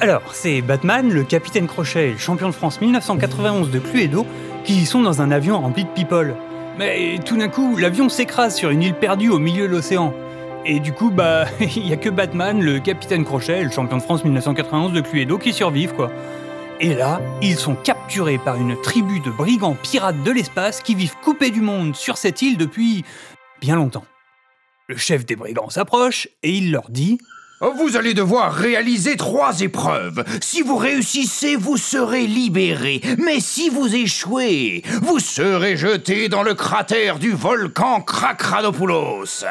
Alors, c'est Batman, le capitaine Crochet et le champion de France 1991 de Cluedo qui sont dans un avion rempli de people. Mais tout d'un coup, l'avion s'écrase sur une île perdue au milieu de l'océan. Et du coup, bah, il y a que Batman, le capitaine Crochet et le champion de France 1991 de Cluedo qui survivent, quoi. Et là, ils sont capturés par une tribu de brigands pirates de l'espace qui vivent coupés du monde sur cette île depuis bien longtemps. Le chef des brigands s'approche et il leur dit Vous allez devoir réaliser trois épreuves. Si vous réussissez, vous serez libéré. Mais si vous échouez, vous serez jeté dans le cratère du volcan Krakradopoulos.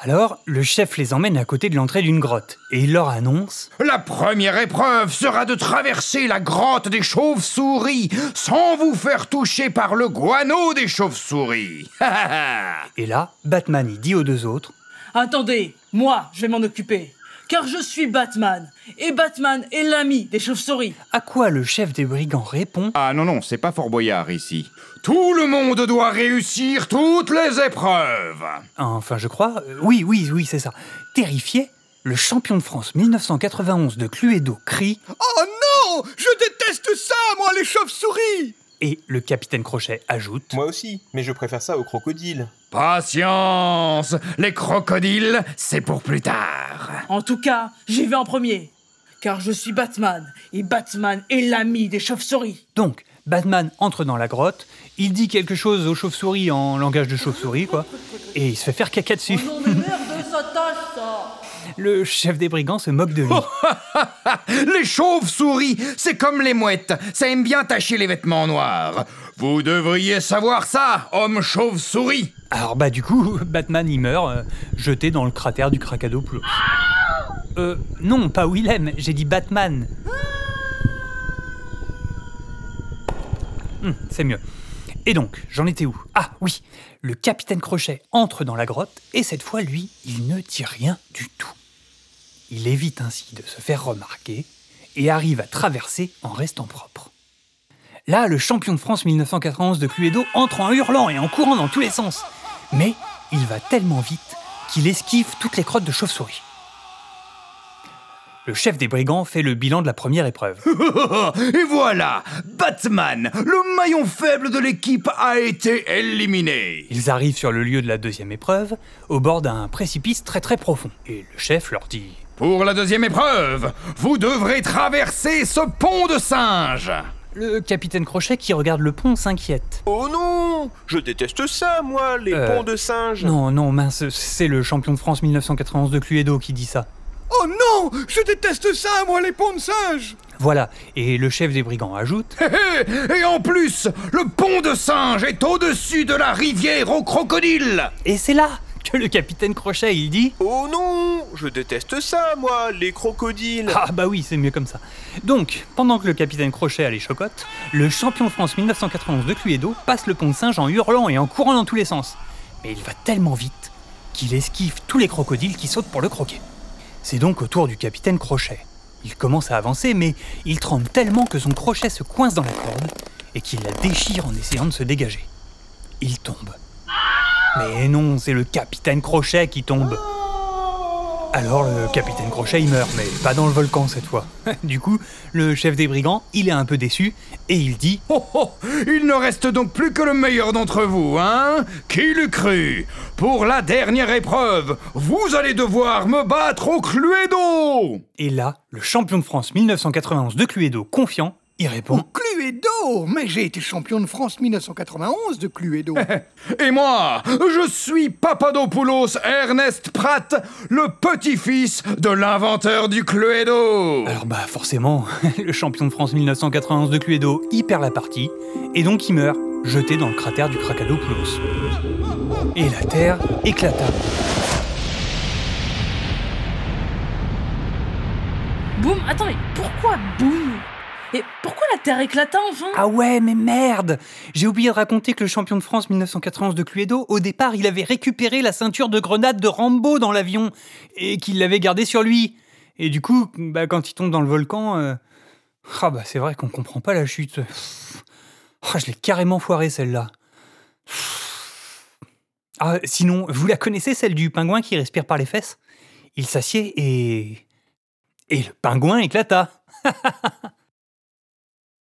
Alors, le chef les emmène à côté de l'entrée d'une grotte et il leur annonce La première épreuve sera de traverser la grotte des chauves-souris sans vous faire toucher par le guano des chauves-souris. Et là, Batman y dit aux deux autres Attendez, moi, je vais m'en occuper. Car je suis Batman. Et Batman est l'ami des chauves-souris. À quoi le chef des brigands répond? Ah non, non, c'est pas Fort Boyard ici. Tout le monde doit réussir toutes les épreuves. Enfin, je crois. euh, oui, oui, oui, c'est ça. Terrifié, le champion de France 1991 de Cluedo crie Oh non Je déteste ça, moi, les chauves-souris et le capitaine Crochet ajoute Moi aussi, mais je préfère ça au crocodile. Patience Les crocodiles, c'est pour plus tard. En tout cas, j'y vais en premier. Car je suis Batman. Et Batman est l'ami des chauves-souris. Donc, Batman entre dans la grotte, il dit quelque chose aux chauves-souris en langage de chauve-souris, quoi, et il se fait faire caca dessus. Non mais merde, ça Le chef des brigands se moque de lui. Les chauves-souris, c'est comme les mouettes, ça aime bien tacher les vêtements noirs. Vous devriez savoir ça, homme chauve-souris. Alors bah du coup, Batman il meurt, euh, jeté dans le cratère du Krakadopoulos. Euh, non, pas Willem, j'ai dit Batman. Hum, c'est mieux. Et donc, j'en étais où? Ah oui, le capitaine Crochet entre dans la grotte et cette fois, lui, il ne dit rien du tout. Il évite ainsi de se faire remarquer et arrive à traverser en restant propre. Là, le champion de France 1991 de Cluedo entre en hurlant et en courant dans tous les sens. Mais il va tellement vite qu'il esquive toutes les crottes de chauve-souris. Le chef des brigands fait le bilan de la première épreuve. Et voilà, Batman, le maillon faible de l'équipe, a été éliminé. Ils arrivent sur le lieu de la deuxième épreuve, au bord d'un précipice très très profond. Et le chef leur dit Pour la deuxième épreuve, vous devrez traverser ce pont de singe. Le capitaine Crochet qui regarde le pont s'inquiète. Oh non Je déteste ça, moi, les Euh, ponts de singes. Non, non, mince, c'est le champion de France 1991 de Cluedo qui dit ça. Non Je déteste ça, moi, les ponts de singes Voilà, et le chef des brigands ajoute Hé, hé, Et en plus, le pont de singe est au-dessus de la rivière aux crocodiles. Et c'est là que le capitaine Crochet il dit Oh non Je déteste ça, moi, les crocodiles. Ah bah oui, c'est mieux comme ça. Donc, pendant que le capitaine Crochet a les chocottes, le champion de France 1991 de Cluedo passe le pont de singe en hurlant et en courant dans tous les sens. Mais il va tellement vite qu'il esquive tous les crocodiles qui sautent pour le croquer. C'est donc au tour du capitaine Crochet. Il commence à avancer, mais il tremble tellement que son crochet se coince dans la corde et qu'il la déchire en essayant de se dégager. Il tombe. Mais non, c'est le capitaine Crochet qui tombe. Alors le capitaine Crochet il meurt, mais pas dans le volcan cette fois. du coup, le chef des brigands, il est un peu déçu et il dit Oh, oh, il ne reste donc plus que le meilleur d'entre vous, hein Qui l'eût cru Pour la dernière épreuve, vous allez devoir me battre au Cluedo Et là, le champion de France 1991 de Cluedo, confiant, il répond Cluedo Mais j'ai été champion de France 1991 de Cluedo Et moi, je suis Papadopoulos Ernest Pratt, le petit-fils de l'inventeur du Cluedo Alors bah forcément, le champion de France 1991 de Cluedo, il perd la partie, et donc il meurt, jeté dans le cratère du Krakadopoulos. Et la Terre éclata. Boum Attends, mais pourquoi boum? Et pourquoi la Terre éclata enfin? Ah ouais, mais merde J'ai oublié de raconter que le champion de France 1991 de Cluedo, au départ, il avait récupéré la ceinture de grenade de Rambo dans l'avion, et qu'il l'avait gardée sur lui. Et du coup, bah, quand il tombe dans le volcan... euh, Ah bah c'est vrai qu'on comprend pas la chute. Ah, je l'ai carrément foiré celle-là. Ah, sinon, vous la connaissez celle du pingouin qui respire par les fesses? Il s'assied et... Et le pingouin éclata